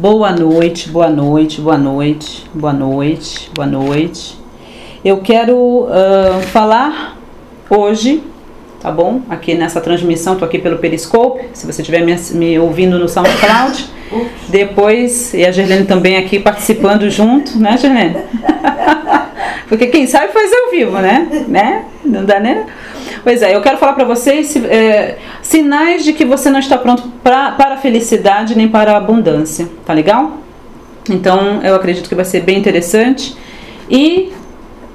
Boa noite, boa noite, boa noite, boa noite, boa noite. Eu quero uh, falar hoje, tá bom? Aqui nessa transmissão, tô aqui pelo Periscope. Se você estiver me, me, ouvindo no SoundCloud, depois e a Gerlene também aqui participando junto, né, Gerlene? Porque quem sabe faz ao vivo, né? né? Não dá né? Pois é, eu quero falar para vocês é, sinais de que você não está pronto pra, para a felicidade nem para a abundância, tá legal? Então eu acredito que vai ser bem interessante e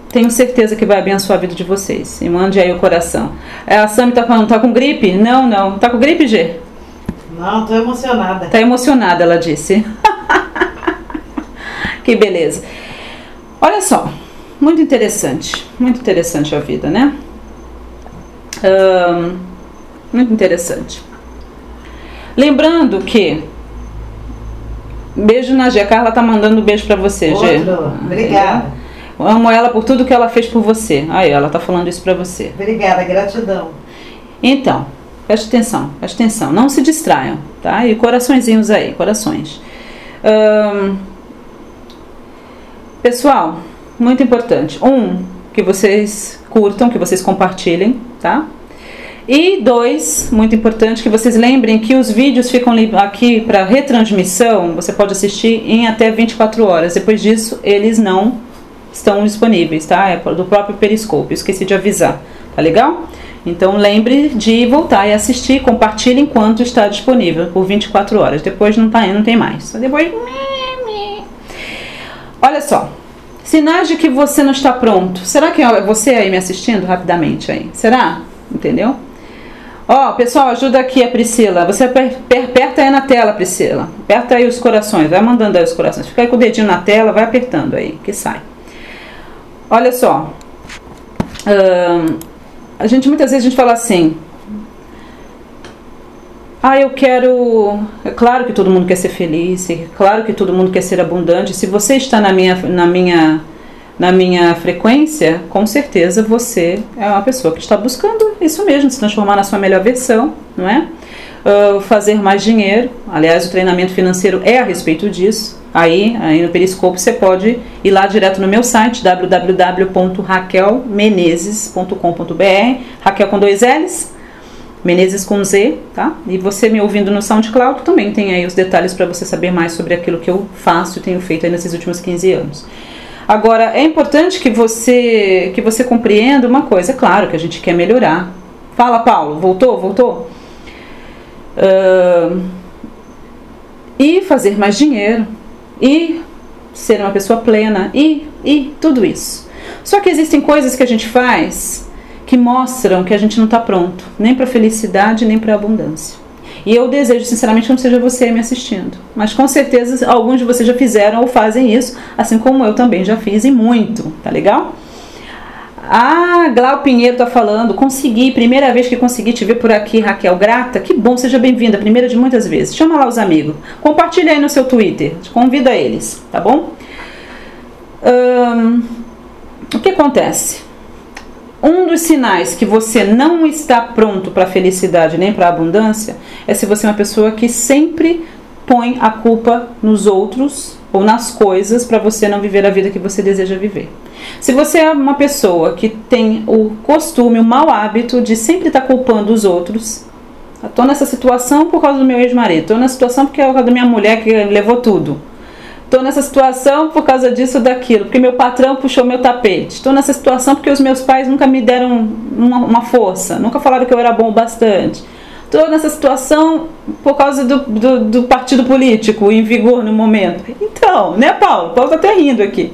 tenho certeza que vai abençoar a vida de vocês. E mande aí o coração. É, a Sami tá falando, tá com gripe? Não, não. Tá com gripe, G? Não, tô emocionada. Tá emocionada, ela disse. que beleza. Olha só, muito interessante, muito interessante a vida, né? Muito interessante. Lembrando que beijo na G. A Carla tá mandando um beijo para você, Outro. G. Obrigada. Eu amo ela por tudo que ela fez por você. Aí, ela tá falando isso para você. Obrigada, gratidão. Então, preste atenção, preste atenção. Não se distraiam, tá? E coraçõezinhos aí, corações. Pessoal, muito importante. Um, que vocês curtam, que vocês compartilhem, tá? E dois, muito importante, que vocês lembrem que os vídeos ficam aqui para retransmissão, você pode assistir em até 24 horas. Depois disso, eles não estão disponíveis, tá? É do próprio Periscope, esqueci de avisar, tá legal? Então lembre de voltar e assistir, compartilhe enquanto está disponível por 24 horas. Depois não, tá, não tem mais. Depois. Olha só, Sinais de que você não está pronto. Será que é você aí me assistindo rapidamente aí? Será? Entendeu? Ó, oh, pessoal, ajuda aqui a Priscila. Você aperta aí na tela, Priscila. Aperta aí os corações, vai mandando aí os corações. Fica aí com o dedinho na tela, vai apertando aí, que sai. Olha só. A gente muitas vezes a gente fala assim: ah, eu quero. É claro que todo mundo quer ser feliz, é claro que todo mundo quer ser abundante. Se você está na minha, na minha, na minha frequência, com certeza você é uma pessoa que está buscando isso mesmo, se transformar na sua melhor versão, não é? Uh, fazer mais dinheiro. Aliás, o treinamento financeiro é a respeito disso. Aí, aí no Periscope você pode ir lá direto no meu site www.raquelmenezes.com.br, Raquel com dois L's Menezes com Z, tá? E você me ouvindo no SoundCloud também tem aí os detalhes para você saber mais sobre aquilo que eu faço e tenho feito aí nesses últimos 15 anos. Agora, é importante que você que você compreenda uma coisa, é claro que a gente quer melhorar. Fala, Paulo, voltou? Voltou? Uh, e fazer mais dinheiro, e ser uma pessoa plena, e, e tudo isso. Só que existem coisas que a gente faz que mostram que a gente não está pronto, nem para felicidade, nem para abundância. E eu desejo, sinceramente, que não seja você me assistindo. Mas com certeza alguns de vocês já fizeram ou fazem isso, assim como eu também já fiz e muito, tá legal? Ah, Glau Pinheiro tá falando, consegui, primeira vez que consegui te ver por aqui, Raquel, grata, que bom, seja bem-vinda, primeira de muitas vezes. Chama lá os amigos, compartilha aí no seu Twitter, convida eles, tá bom? o que acontece? Um dos sinais que você não está pronto para a felicidade nem para a abundância é se você é uma pessoa que sempre põe a culpa nos outros ou nas coisas para você não viver a vida que você deseja viver. Se você é uma pessoa que tem o costume, o mau hábito de sempre estar tá culpando os outros, estou nessa situação por causa do meu ex-marido, estou nessa situação porque é por causa da minha mulher que levou tudo. Estou nessa situação por causa disso daquilo, porque meu patrão puxou meu tapete. Estou nessa situação porque os meus pais nunca me deram uma, uma força, nunca falaram que eu era bom bastante. Estou nessa situação por causa do, do, do, partido político em vigor no momento. Então, né, Paulo? Paulo está até rindo aqui.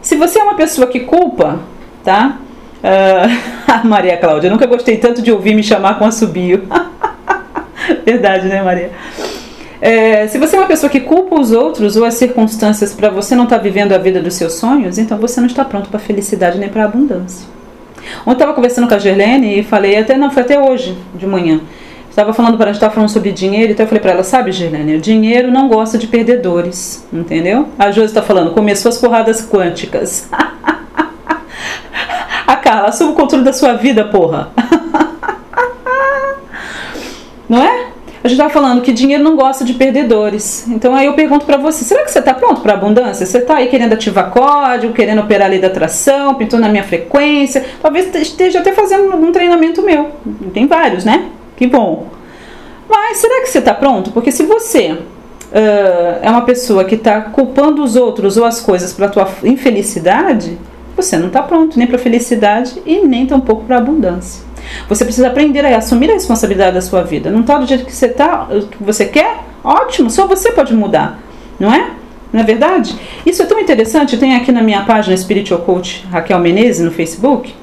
Se você é uma pessoa que culpa, tá? Uh, Maria Cláudia, nunca gostei tanto de ouvir me chamar com assobio. Verdade, né, Maria? É, se você é uma pessoa que culpa os outros ou as circunstâncias para você não estar tá vivendo a vida dos seus sonhos, então você não está pronto para felicidade nem para abundância. Ontem eu estava conversando com a Gerlene e falei, até não, foi até hoje de manhã. Estava falando para a gente estava falando sobre dinheiro, então eu falei para ela, sabe, Gerlene, o dinheiro não gosta de perdedores, entendeu? A Josi está falando, começou as porradas quânticas. a Carla, assume o controle da sua vida, porra. não é? A gente estava falando que dinheiro não gosta de perdedores. Então aí eu pergunto para você: será que você está pronto para abundância? Você está aí querendo ativar código, querendo operar a lei da atração, pintou na minha frequência? Talvez esteja até fazendo um treinamento meu. Tem vários, né? Que bom. Mas será que você está pronto? Porque se você uh, é uma pessoa que está culpando os outros ou as coisas para tua infelicidade, você não está pronto nem para felicidade e nem tampouco para abundância. Você precisa aprender a assumir a responsabilidade da sua vida. Não está do jeito que você tá, que você quer? Ótimo, só você pode mudar, não é? Não é verdade? Isso é tão interessante. Tem aqui na minha página Spiritual Coach Raquel Menezes no Facebook.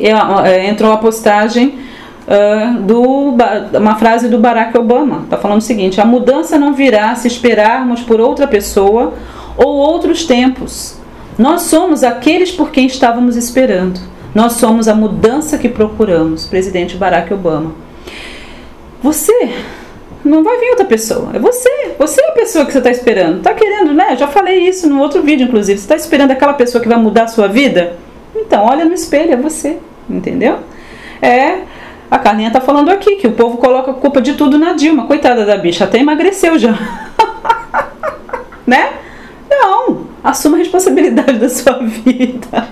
É, entrou a postagem uh, do, uma frase do Barack Obama. Está falando o seguinte: a mudança não virá se esperarmos por outra pessoa ou outros tempos. Nós somos aqueles por quem estávamos esperando. Nós somos a mudança que procuramos, presidente Barack Obama. Você não vai vir outra pessoa, é você. Você é a pessoa que você está esperando. Está querendo, né? Já falei isso no outro vídeo, inclusive. Você está esperando aquela pessoa que vai mudar a sua vida? Então, olha no espelho, é você. Entendeu? É. A Carlinha tá falando aqui que o povo coloca a culpa de tudo na Dilma. Coitada da bicha, até emagreceu já. né? Não. Assuma a responsabilidade da sua vida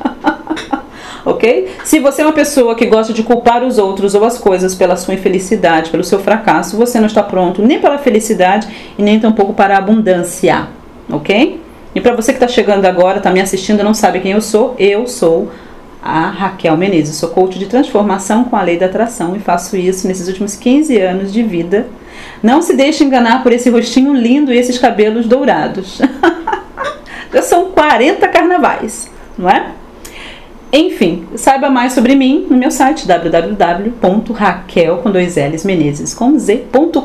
ok? Se você é uma pessoa que gosta de culpar os outros ou as coisas pela sua infelicidade, pelo seu fracasso, você não está pronto nem para a felicidade e nem tampouco para a abundância, ok? E para você que está chegando agora, está me assistindo, não sabe quem eu sou, eu sou a Raquel Menezes. Sou coach de transformação com a lei da atração e faço isso nesses últimos 15 anos de vida. Não se deixe enganar por esse rostinho lindo e esses cabelos dourados. Já são 40 carnavais, não é? Enfim, saiba mais sobre mim no meu site www.raquel com dois L's Menezes com z.com.br.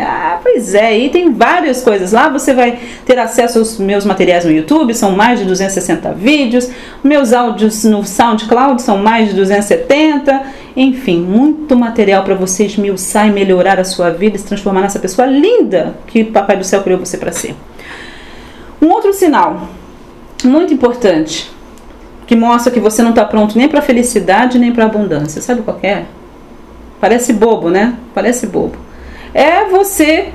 Ah, pois é, e tem várias coisas lá. Você vai ter acesso aos meus materiais no YouTube, são mais de 260 vídeos. Meus áudios no SoundCloud são mais de 270. Enfim, muito material para você esmiuçar e melhorar a sua vida e se transformar nessa pessoa linda que Papai do Céu criou você para ser. Um outro sinal muito importante que mostra que você não está pronto nem para felicidade nem para abundância. Sabe qual é? Parece bobo, né? Parece bobo. É você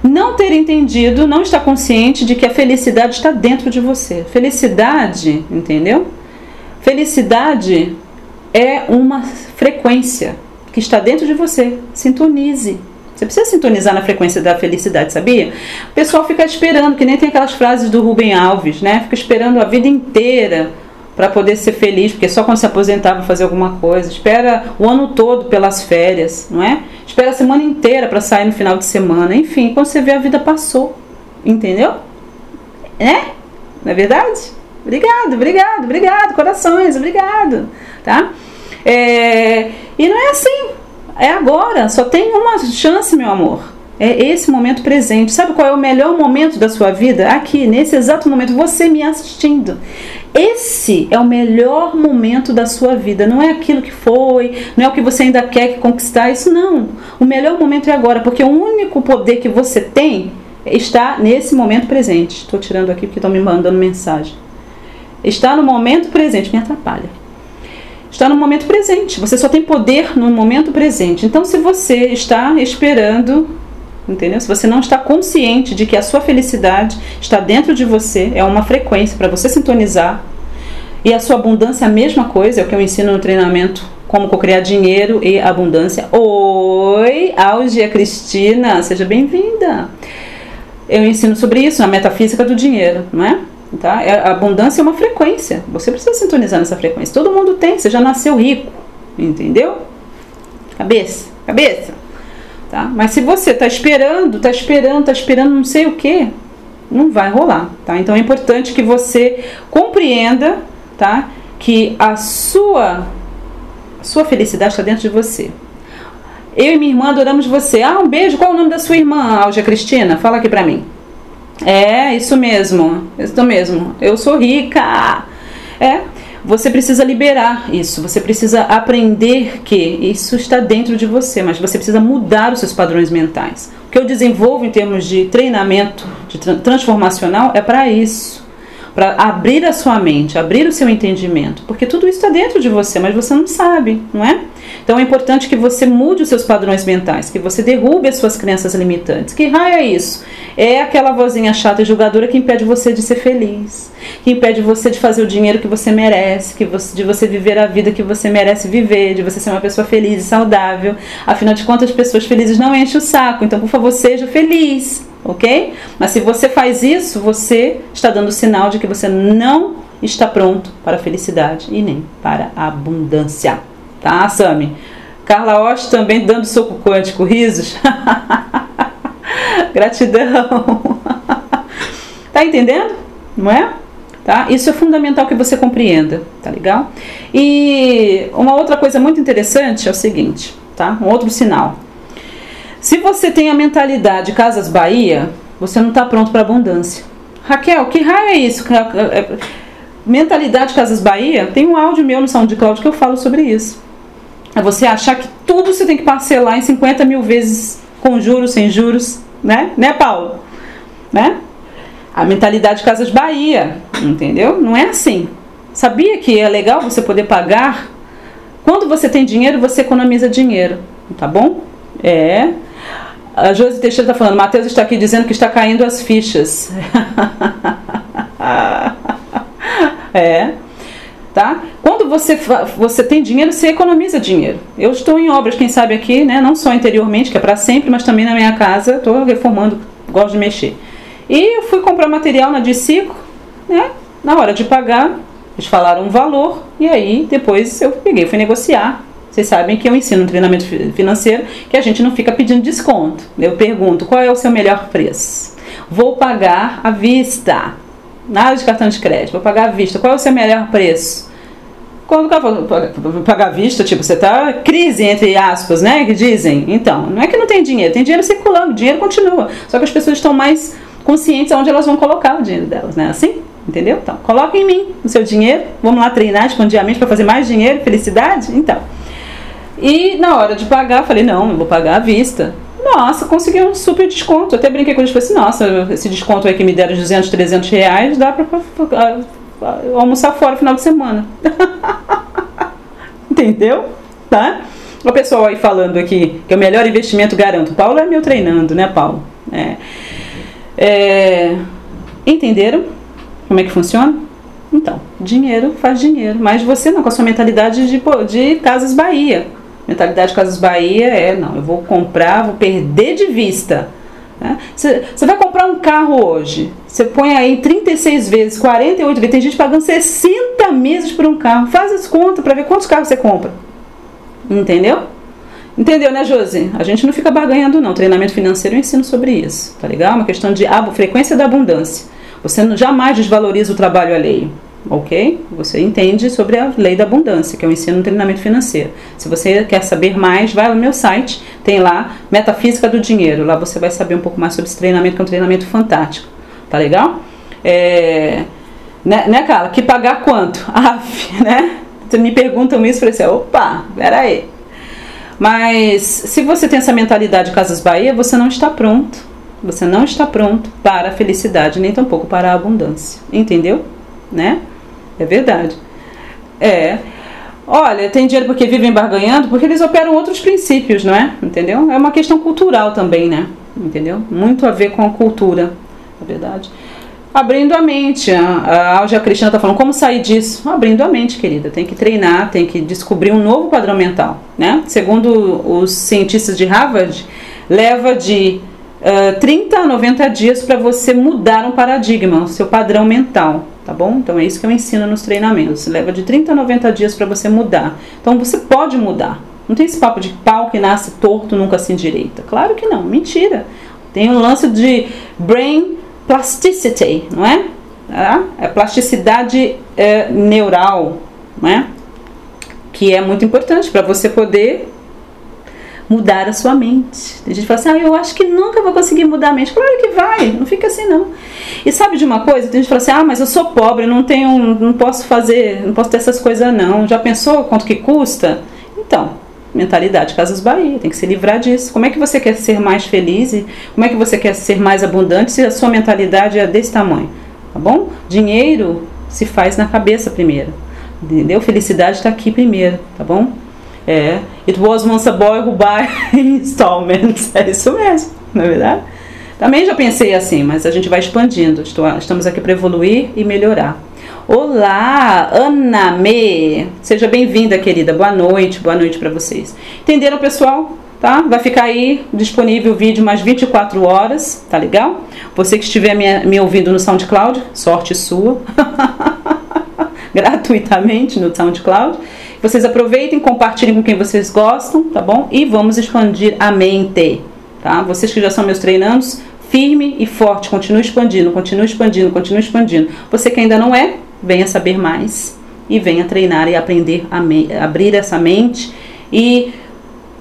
não ter entendido, não estar consciente de que a felicidade está dentro de você. Felicidade, entendeu? Felicidade é uma frequência que está dentro de você. Sintonize. Você precisa sintonizar na frequência da felicidade, sabia? O pessoal fica esperando, que nem tem aquelas frases do Rubem Alves, né? Fica esperando a vida inteira para poder ser feliz, porque só quando se aposentava fazer alguma coisa. Espera o ano todo pelas férias, não é? Espera a semana inteira para sair no final de semana. Enfim, quando você vê a vida passou. Entendeu? É? Não é verdade? Obrigado, obrigado, obrigado, corações, obrigado, tá? É, e não é assim. É agora, só tem uma chance, meu amor. É esse momento presente. Sabe qual é o melhor momento da sua vida? Aqui, nesse exato momento, você me assistindo. Esse é o melhor momento da sua vida. Não é aquilo que foi, não é o que você ainda quer conquistar. Isso não. O melhor momento é agora, porque o único poder que você tem está nesse momento presente. Estou tirando aqui porque estão me mandando mensagem. Está no momento presente, me atrapalha. Está no momento presente. Você só tem poder no momento presente. Então, se você está esperando entendeu? Se você não está consciente de que a sua felicidade está dentro de você, é uma frequência para você sintonizar. E a sua abundância é a mesma coisa, é o que eu ensino no treinamento como criar dinheiro e abundância. Oi, Algia Cristina, seja bem-vinda. Eu ensino sobre isso na metafísica do dinheiro, não é? Tá? É, a abundância é uma frequência. Você precisa sintonizar nessa frequência. Todo mundo tem, você já nasceu rico, entendeu? Cabeça, cabeça. Tá? Mas se você está esperando, está esperando, está esperando não sei o que, não vai rolar. Tá? Então é importante que você compreenda tá? que a sua, a sua felicidade está dentro de você. Eu e minha irmã adoramos você. Ah, um beijo. Qual é o nome da sua irmã, Algia Cristina? Fala aqui pra mim. É, isso mesmo. Isso mesmo. Eu sou rica. É, você precisa liberar isso, você precisa aprender que isso está dentro de você, mas você precisa mudar os seus padrões mentais. O que eu desenvolvo em termos de treinamento de transformacional é para isso, para abrir a sua mente, abrir o seu entendimento, porque tudo isso está dentro de você, mas você não sabe, não é? Então é importante que você mude os seus padrões mentais, que você derrube as suas crenças limitantes. Que raio é isso? É aquela vozinha chata e julgadora que impede você de ser feliz, que impede você de fazer o dinheiro que você merece, que você, de você viver a vida que você merece viver, de você ser uma pessoa feliz e saudável. Afinal de contas, pessoas felizes não enchem o saco. Então, por favor, seja feliz, ok? Mas se você faz isso, você está dando sinal de que você não está pronto para a felicidade e nem para a abundância. Tá, Sami? Carla Osh também dando soco quântico, risos. Gratidão. tá entendendo? Não é? Tá? Isso é fundamental que você compreenda, tá legal? E uma outra coisa muito interessante é o seguinte, tá? Um outro sinal. Se você tem a mentalidade Casas Bahia, você não está pronto para abundância. Raquel, que raio é isso? É, mentalidade Casas Bahia, tem um áudio meu no SoundCloud que eu falo sobre isso. É você achar que tudo você tem que parcelar em 50 mil vezes com juros, sem juros, né? Né, Paulo? Né? A mentalidade Casas Bahia, entendeu? Não é assim. Sabia que é legal você poder pagar? Quando você tem dinheiro, você economiza dinheiro, tá bom? É. A Josi Teixeira está falando, Matheus está aqui dizendo que está caindo as fichas. é. Tá? Quando você, você tem dinheiro, você economiza dinheiro. Eu estou em obras, quem sabe aqui, né? não só interiormente, que é para sempre, mas também na minha casa, estou reformando, gosto de mexer. E eu fui comprar material na Dicico, né? na hora de pagar, eles falaram um valor, e aí depois eu peguei, fui negociar. Vocês sabem que eu ensino um treinamento financeiro que a gente não fica pedindo desconto. Eu pergunto qual é o seu melhor preço. Vou pagar à vista. Nada de cartão de crédito, vou pagar à vista. Qual é o seu melhor preço? Quando pagar à vista, tipo, você tá crise entre aspas, né? Que dizem. Então, não é que não tem dinheiro, tem dinheiro circulando, o dinheiro continua. Só que as pessoas estão mais conscientes aonde elas vão colocar o dinheiro delas, né? Assim? Entendeu? Então, coloca em mim o seu dinheiro. Vamos lá treinar, expandir a mente para fazer mais dinheiro, felicidade? Então. E na hora de pagar, falei, não, eu vou pagar à vista. Nossa, consegui um super desconto. Até brinquei com eles, falei assim, nossa, esse desconto aí que me deram de 200, 300 reais, dá pra, almoçar fora no final de semana. Entendeu? Tá? O pessoal aí falando aqui que é o melhor investimento, garanto. Paulo é meu treinando, né, Paulo? É. É, entenderam como é que funciona? Então, dinheiro faz dinheiro, mas você não, com a sua mentalidade de, de Casas Bahia. Mentalidade Casas Bahia é, não, eu vou comprar, vou perder de vista. Né? Você, vai comprar um carro hoje, você põe aí 36 vezes, 48 vezes, tem gente pagando 60 meses por um carro. Faz as contas para ver quantos carros você compra. Entendeu? Entendeu, né, Josi? A gente não fica barganhando, não. Treinamento financeiro eu ensino sobre isso, tá legal? Uma questão de frequência da abundância. Você jamais desvaloriza o trabalho alheio ok? Você entende sobre a lei da abundância, que é o ensino no treinamento financeiro. Se você quer saber mais, vai no meu site, tem lá Metafísica do Dinheiro. Lá você vai saber um pouco mais sobre esse treinamento, que é um treinamento fantástico. Tá legal? É, né, né, Carla? Que pagar quanto? Aff, né? Me perguntam isso, eu falei assim, opa, peraí. Mas se você tem essa mentalidade Casas Bahia, você não está pronto. Você não está pronto para a felicidade, nem tampouco para a abundância. Entendeu? Né? É verdade. É. Olha, tem dinheiro porque vivem barganhando, porque eles operam outros princípios, não é? Entendeu? É uma questão cultural também, né? Entendeu? Muito a ver com a cultura, é verdade. Abrindo a mente. A Algia Cristina está falando como sair disso. Abrindo a mente, querida. Tem que treinar, tem que descobrir um novo padrão mental, né? Segundo os cientistas de Harvard, leva de uh, 30 a 90 dias para você mudar um paradigma, o seu padrão mental tá bom? Então é isso que eu ensino nos treinamentos. Leva de 30 a 90 dias para você mudar. Então você pode mudar. Não tem esse papo de pau que nasce torto, nunca se endireita. Claro que não, mentira. Tem um lance de brain plasticity, não é? É plasticidade é, neural, não é? Que é muito importante para você poder mudar a sua mente. Tem gente que fala assim, ah, eu acho que nunca vou conseguir mudar a mente. Claro que vai, não fica assim não. E sabe de uma coisa? Tem gente que fala assim, ah, mas eu sou pobre, não tenho, não posso fazer, não posso ter essas coisas não. Já pensou quanto que custa? Então, mentalidade Casas Bahia, tem que se livrar disso. Como é que você quer ser mais feliz? Como é que você quer ser mais abundante se a sua mentalidade é desse tamanho? Tá bom? Dinheiro se faz na cabeça primeiro. Entendeu? Felicidade está aqui primeiro, tá bom? É. It was once a boy who buy installments. É isso mesmo, não é verdade? Também já pensei assim, mas a gente vai expandindo. Estamos aqui para evoluir e melhorar. Olá, Ana Me. Seja bem-vinda, querida. Boa noite, boa noite para vocês. Entenderam, pessoal? Tá? Vai ficar aí disponível o vídeo mais 24 horas, tá legal? Você que estiver me, me ouvindo no SoundCloud, sorte sua. Gratuitamente no SoundCloud. Vocês aproveitem, compartilhem com quem vocês gostam, tá bom? E vamos expandir a mente, tá? Vocês que já são meus treinandos, firme e forte, continue expandindo, continue expandindo, continue expandindo. Você que ainda não é, venha saber mais e venha treinar e aprender a abrir essa mente e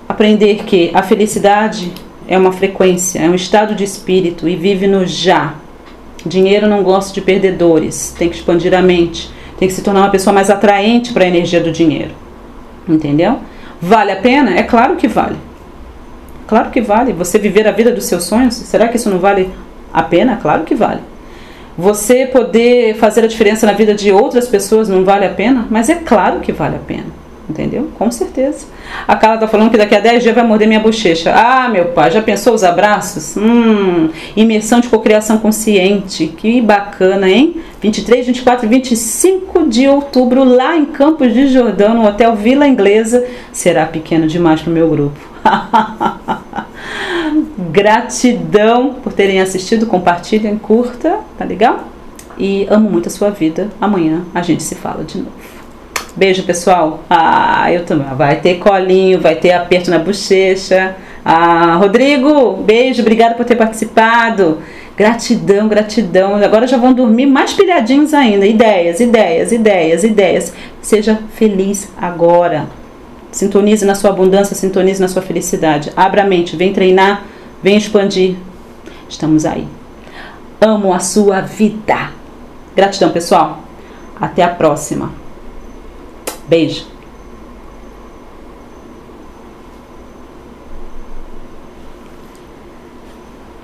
aprender que a felicidade é uma frequência, é um estado de espírito e vive no já. Dinheiro não gosta de perdedores, tem que expandir a mente, tem que se tornar uma pessoa mais atraente para a energia do dinheiro. Entendeu? Vale a pena? É claro que vale. Claro que vale. Você viver a vida dos seus sonhos, será que isso não vale a pena? Claro que vale. Você poder fazer a diferença na vida de outras pessoas não vale a pena? Mas é claro que vale a pena. Entendeu? Com certeza. A Carla tá falando que daqui a 10 dias vai morder minha bochecha. Ah, meu pai, já pensou os abraços? Hum, imersão de cocriação consciente. Que bacana, hein? 23, 24 e 25 de outubro, lá em Campos de Jordão, no Hotel Vila Inglesa. Será pequeno demais para o meu grupo. Gratidão por terem assistido, compartilhem, curta, tá legal? E amo muito a sua vida. Amanhã a gente se fala de novo. Beijo, pessoal. Ah, eu também. Vai ter colinho, vai ter aperto na bochecha. Ah, Rodrigo, beijo, obrigado por ter participado. Gratidão, gratidão. Agora já vão dormir mais pilhadinhos ainda. Ideias, ideias, ideias, ideias. Seja feliz agora. Sintonize na sua abundância, sintonize na sua felicidade. Abra a mente, vem treinar, vem expandir. Estamos aí. Amo a sua vida. Gratidão, pessoal. Até a próxima. Beijo.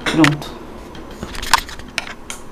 Pronto.